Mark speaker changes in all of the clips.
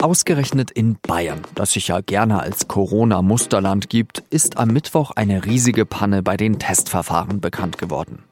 Speaker 1: Ausgerechnet in Bayern, das sich ja gerne als Corona-Musterland gibt, ist am Mittwoch eine riesige Panne bei den Testverfahren bekannt geworden.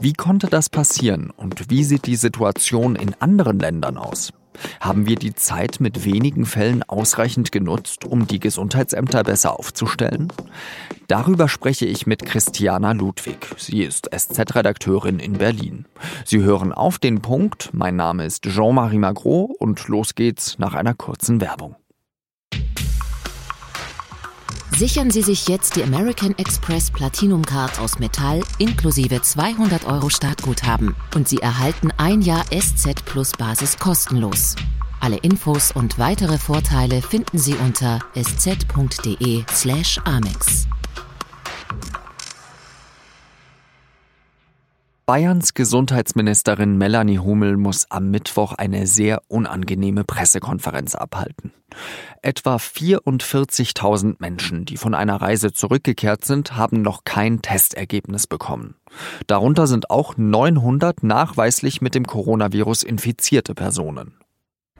Speaker 1: Wie konnte das passieren und wie sieht die Situation in anderen Ländern aus? Haben wir die Zeit mit wenigen Fällen ausreichend genutzt, um die Gesundheitsämter besser aufzustellen? Darüber spreche ich mit Christiana Ludwig. Sie ist SZ-Redakteurin in Berlin. Sie hören auf den Punkt. Mein Name ist Jean-Marie Magro und los geht's nach einer kurzen Werbung.
Speaker 2: Sichern Sie sich jetzt die American Express Platinum Card aus Metall inklusive 200 Euro Startguthaben und Sie erhalten ein Jahr SZ Plus Basis kostenlos. Alle Infos und weitere Vorteile finden Sie unter sz.de/amex.
Speaker 1: Bayerns Gesundheitsministerin Melanie Hummel muss am Mittwoch eine sehr unangenehme Pressekonferenz abhalten. Etwa 44.000 Menschen, die von einer Reise zurückgekehrt sind, haben noch kein Testergebnis bekommen. Darunter sind auch 900 nachweislich mit dem Coronavirus infizierte Personen.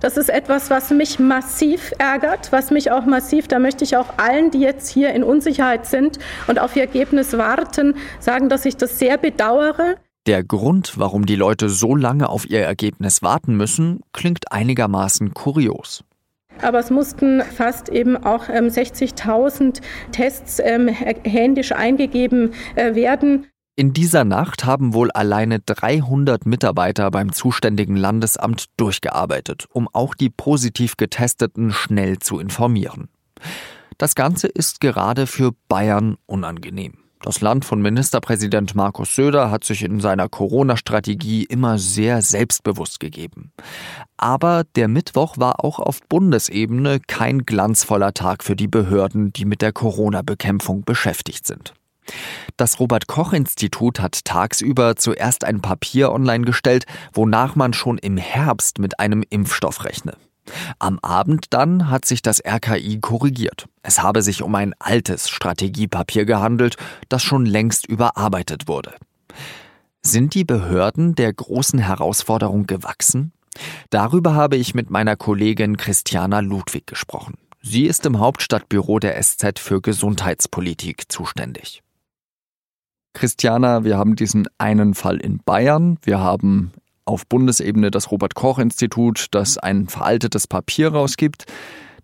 Speaker 3: Das ist etwas, was mich massiv ärgert, was mich auch massiv, da möchte ich auch allen, die jetzt hier in Unsicherheit sind und auf ihr Ergebnis warten, sagen, dass ich das sehr bedauere.
Speaker 1: Der Grund, warum die Leute so lange auf ihr Ergebnis warten müssen, klingt einigermaßen kurios.
Speaker 3: Aber es mussten fast eben auch 60.000 ähm, Tests ähm, händisch eingegeben äh, werden.
Speaker 1: In dieser Nacht haben wohl alleine 300 Mitarbeiter beim zuständigen Landesamt durchgearbeitet, um auch die positiv Getesteten schnell zu informieren. Das Ganze ist gerade für Bayern unangenehm. Das Land von Ministerpräsident Markus Söder hat sich in seiner Corona-Strategie immer sehr selbstbewusst gegeben. Aber der Mittwoch war auch auf Bundesebene kein glanzvoller Tag für die Behörden, die mit der Corona-Bekämpfung beschäftigt sind. Das Robert Koch Institut hat tagsüber zuerst ein Papier online gestellt, wonach man schon im Herbst mit einem Impfstoff rechne. Am Abend dann hat sich das RKI korrigiert. Es habe sich um ein altes Strategiepapier gehandelt, das schon längst überarbeitet wurde. Sind die Behörden der großen Herausforderung gewachsen? Darüber habe ich mit meiner Kollegin Christiana Ludwig gesprochen. Sie ist im Hauptstadtbüro der SZ für Gesundheitspolitik zuständig. Christiana, wir haben diesen einen Fall in Bayern, wir haben auf Bundesebene das Robert Koch Institut, das ein veraltetes Papier rausgibt.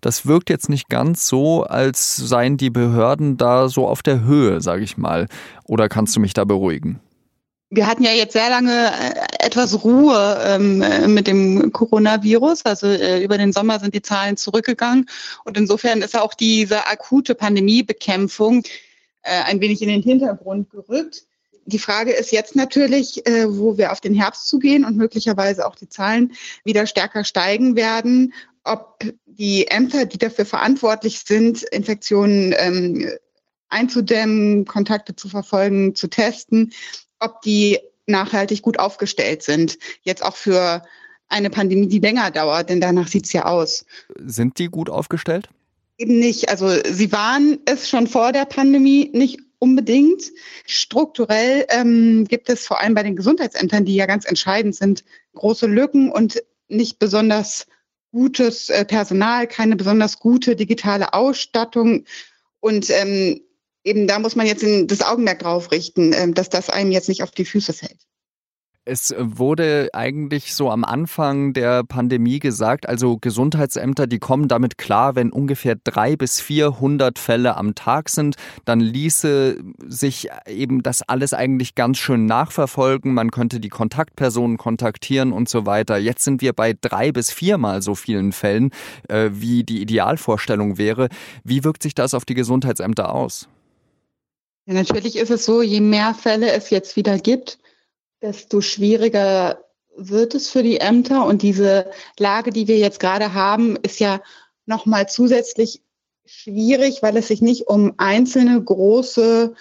Speaker 1: Das wirkt jetzt nicht ganz so, als seien die Behörden da so auf der Höhe, sage ich mal. Oder kannst du mich da beruhigen?
Speaker 4: Wir hatten ja jetzt sehr lange äh, etwas Ruhe ähm, äh, mit dem Coronavirus. Also äh, über den Sommer sind die Zahlen zurückgegangen. Und insofern ist auch diese akute Pandemiebekämpfung äh, ein wenig in den Hintergrund gerückt die Frage ist jetzt natürlich, äh, wo wir auf den Herbst zugehen und möglicherweise auch die Zahlen wieder stärker steigen werden, ob die Ämter, die dafür verantwortlich sind, Infektionen ähm, einzudämmen, Kontakte zu verfolgen, zu testen, ob die nachhaltig gut aufgestellt sind. Jetzt auch für eine Pandemie, die länger dauert, denn danach sieht es ja aus.
Speaker 1: Sind die gut aufgestellt?
Speaker 4: Eben nicht. Also sie waren es schon vor der Pandemie nicht unbedingt. Strukturell ähm, gibt es vor allem bei den Gesundheitsämtern, die ja ganz entscheidend sind, große Lücken und nicht besonders gutes äh, Personal, keine besonders gute digitale Ausstattung. Und ähm, eben da muss man jetzt das Augenmerk drauf richten, ähm, dass das einem jetzt nicht auf die Füße fällt.
Speaker 1: Es wurde eigentlich so am Anfang der Pandemie gesagt, also Gesundheitsämter, die kommen damit klar, wenn ungefähr drei bis vierhundert Fälle am Tag sind, dann ließe sich eben das alles eigentlich ganz schön nachverfolgen. Man könnte die Kontaktpersonen kontaktieren und so weiter. Jetzt sind wir bei drei bis viermal so vielen Fällen, äh, wie die Idealvorstellung wäre. Wie wirkt sich das auf die Gesundheitsämter aus?
Speaker 4: Ja, natürlich ist es so, je mehr Fälle es jetzt wieder gibt, desto schwieriger wird es für die Ämter. Und diese Lage, die wir jetzt gerade haben, ist ja nochmal zusätzlich schwierig, weil es sich nicht um einzelne große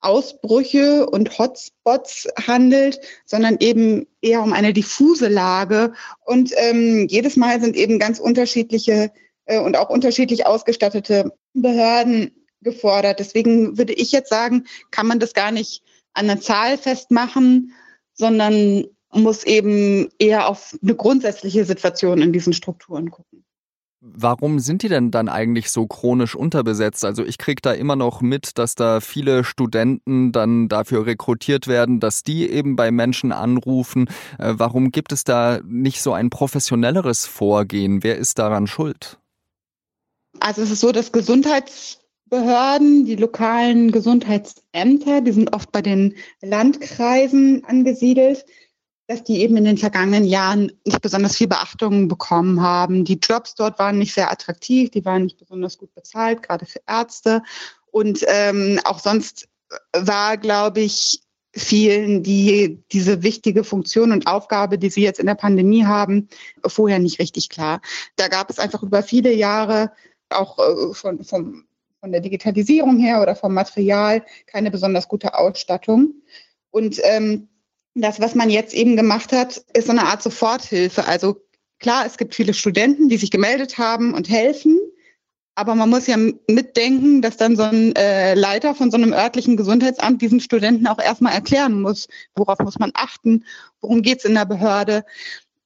Speaker 4: Ausbrüche und Hotspots handelt, sondern eben eher um eine diffuse Lage. Und ähm, jedes Mal sind eben ganz unterschiedliche äh, und auch unterschiedlich ausgestattete Behörden gefordert. Deswegen würde ich jetzt sagen, kann man das gar nicht an einer Zahl festmachen, sondern muss eben eher auf eine grundsätzliche Situation in diesen Strukturen gucken.
Speaker 1: Warum sind die denn dann eigentlich so chronisch unterbesetzt? Also ich kriege da immer noch mit, dass da viele Studenten dann dafür rekrutiert werden, dass die eben bei Menschen anrufen. Äh, warum gibt es da nicht so ein professionelleres Vorgehen? Wer ist daran schuld?
Speaker 4: Also es ist so, dass Gesundheitsbehörden, die lokalen Gesundheitsämter, die sind oft bei den Landkreisen angesiedelt dass die eben in den vergangenen Jahren nicht besonders viel Beachtung bekommen haben. Die Jobs dort waren nicht sehr attraktiv, die waren nicht besonders gut bezahlt, gerade für Ärzte. Und ähm, auch sonst war, glaube ich, vielen, die diese wichtige Funktion und Aufgabe, die sie jetzt in der Pandemie haben, vorher nicht richtig klar. Da gab es einfach über viele Jahre auch äh, von, vom, von der Digitalisierung her oder vom Material keine besonders gute Ausstattung. Und ähm, das, was man jetzt eben gemacht hat, ist so eine Art Soforthilfe. Also klar, es gibt viele Studenten, die sich gemeldet haben und helfen. Aber man muss ja mitdenken, dass dann so ein äh, Leiter von so einem örtlichen Gesundheitsamt diesen Studenten auch erstmal erklären muss, worauf muss man achten, worum geht's in der Behörde.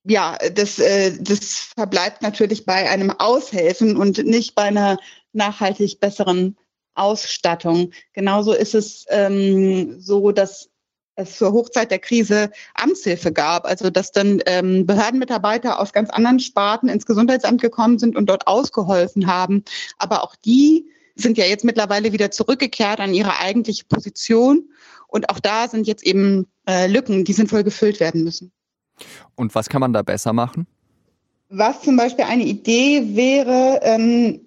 Speaker 4: Ja, das, äh, das verbleibt natürlich bei einem Aushelfen und nicht bei einer nachhaltig besseren Ausstattung. Genauso ist es ähm, so, dass es zur Hochzeit der Krise Amtshilfe gab, also dass dann ähm, Behördenmitarbeiter aus ganz anderen Sparten ins Gesundheitsamt gekommen sind und dort ausgeholfen haben. Aber auch die sind ja jetzt mittlerweile wieder zurückgekehrt an ihre eigentliche Position. Und auch da sind jetzt eben äh, Lücken, die sinnvoll gefüllt werden müssen.
Speaker 1: Und was kann man da besser machen?
Speaker 4: Was zum Beispiel eine Idee wäre, ähm,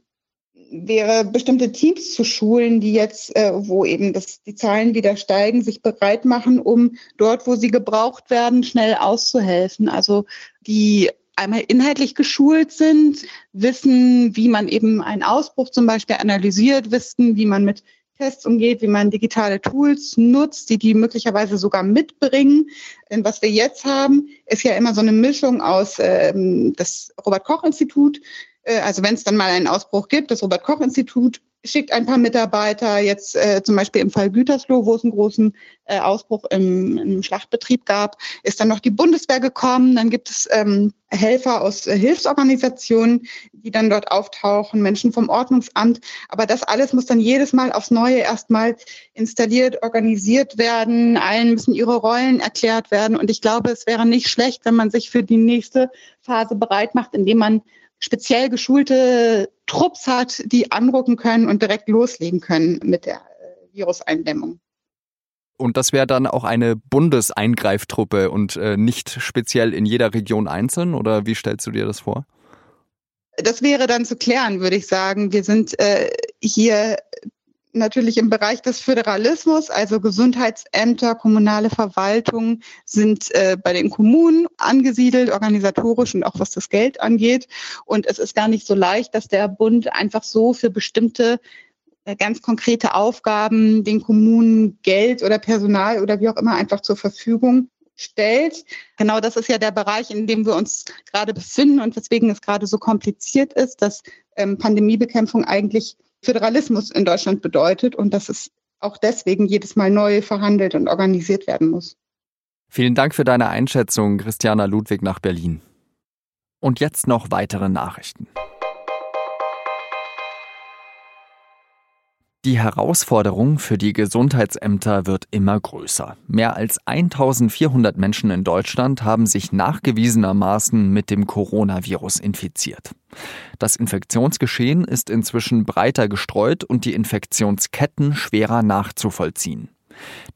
Speaker 4: wäre, bestimmte Teams zu schulen, die jetzt, äh, wo eben das, die Zahlen wieder steigen, sich bereit machen, um dort, wo sie gebraucht werden, schnell auszuhelfen. Also die einmal inhaltlich geschult sind, wissen, wie man eben einen Ausbruch zum Beispiel analysiert, wissen, wie man mit Tests umgeht, wie man digitale Tools nutzt, die die möglicherweise sogar mitbringen. Denn was wir jetzt haben, ist ja immer so eine Mischung aus ähm, das Robert Koch Institut also wenn es dann mal einen Ausbruch gibt, das Robert Koch Institut schickt ein paar Mitarbeiter, jetzt äh, zum Beispiel im Fall Gütersloh, wo es einen großen äh, Ausbruch im, im Schlachtbetrieb gab, ist dann noch die Bundeswehr gekommen. Dann gibt es ähm, Helfer aus äh, Hilfsorganisationen, die dann dort auftauchen, Menschen vom Ordnungsamt. Aber das alles muss dann jedes Mal aufs Neue erstmal installiert, organisiert werden. Allen müssen ihre Rollen erklärt werden. Und ich glaube, es wäre nicht schlecht, wenn man sich für die nächste Phase bereit macht, indem man speziell geschulte Trupps hat, die anrucken können und direkt loslegen können mit der äh, Viruseindämmung.
Speaker 1: Und das wäre dann auch eine Bundeseingreiftruppe und äh, nicht speziell in jeder Region einzeln? Oder wie stellst du dir das vor?
Speaker 4: Das wäre dann zu klären, würde ich sagen. Wir sind äh, hier natürlich im Bereich des Föderalismus, also Gesundheitsämter, kommunale Verwaltung sind äh, bei den Kommunen angesiedelt, organisatorisch und auch was das Geld angeht. Und es ist gar nicht so leicht, dass der Bund einfach so für bestimmte äh, ganz konkrete Aufgaben den Kommunen Geld oder Personal oder wie auch immer einfach zur Verfügung stellt. Genau das ist ja der Bereich, in dem wir uns gerade befinden und weswegen es gerade so kompliziert ist, dass ähm, Pandemiebekämpfung eigentlich Föderalismus in Deutschland bedeutet und dass es auch deswegen jedes Mal neu verhandelt und organisiert werden muss.
Speaker 1: Vielen Dank für deine Einschätzung, Christiana Ludwig nach Berlin. Und jetzt noch weitere Nachrichten. Die Herausforderung für die Gesundheitsämter wird immer größer. Mehr als 1400 Menschen in Deutschland haben sich nachgewiesenermaßen mit dem Coronavirus infiziert. Das Infektionsgeschehen ist inzwischen breiter gestreut und die Infektionsketten schwerer nachzuvollziehen.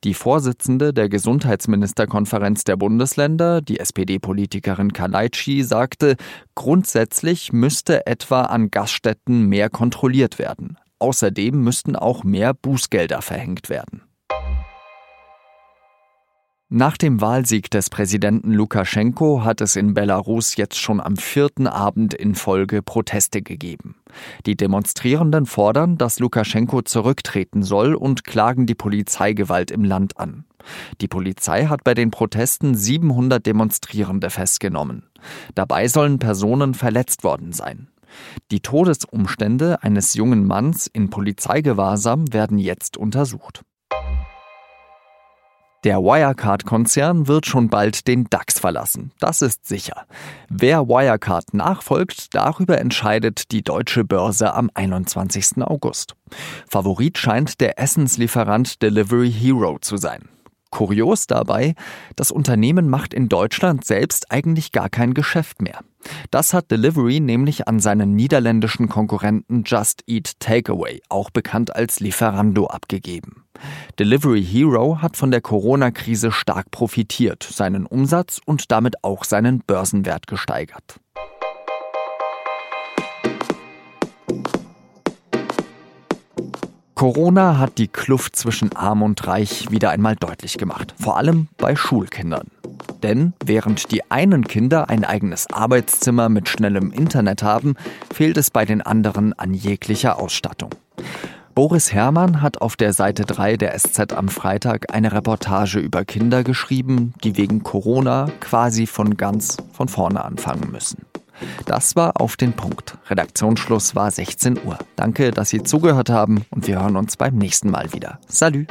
Speaker 1: Die Vorsitzende der Gesundheitsministerkonferenz der Bundesländer, die SPD-Politikerin Kalaitschi, sagte, grundsätzlich müsste etwa an Gaststätten mehr kontrolliert werden. Außerdem müssten auch mehr Bußgelder verhängt werden. Nach dem Wahlsieg des Präsidenten Lukaschenko hat es in Belarus jetzt schon am vierten Abend in Folge Proteste gegeben. Die Demonstrierenden fordern, dass Lukaschenko zurücktreten soll und klagen die Polizeigewalt im Land an. Die Polizei hat bei den Protesten 700 Demonstrierende festgenommen. Dabei sollen Personen verletzt worden sein. Die Todesumstände eines jungen Manns in Polizeigewahrsam werden jetzt untersucht. Der Wirecard-Konzern wird schon bald den DAX verlassen. Das ist sicher. Wer Wirecard nachfolgt, darüber entscheidet die deutsche Börse am 21. August. Favorit scheint der Essenslieferant Delivery Hero zu sein. Kurios dabei, das Unternehmen macht in Deutschland selbst eigentlich gar kein Geschäft mehr. Das hat Delivery nämlich an seinen niederländischen Konkurrenten Just Eat Takeaway, auch bekannt als Lieferando, abgegeben. Delivery Hero hat von der Corona-Krise stark profitiert, seinen Umsatz und damit auch seinen Börsenwert gesteigert. Corona hat die Kluft zwischen Arm und Reich wieder einmal deutlich gemacht, vor allem bei Schulkindern. Denn während die einen Kinder ein eigenes Arbeitszimmer mit schnellem Internet haben, fehlt es bei den anderen an jeglicher Ausstattung. Boris Herrmann hat auf der Seite 3 der SZ am Freitag eine Reportage über Kinder geschrieben, die wegen Corona quasi von ganz von vorne anfangen müssen. Das war auf den Punkt. Redaktionsschluss war 16 Uhr. Danke, dass Sie zugehört haben und wir hören uns beim nächsten Mal wieder. Salü!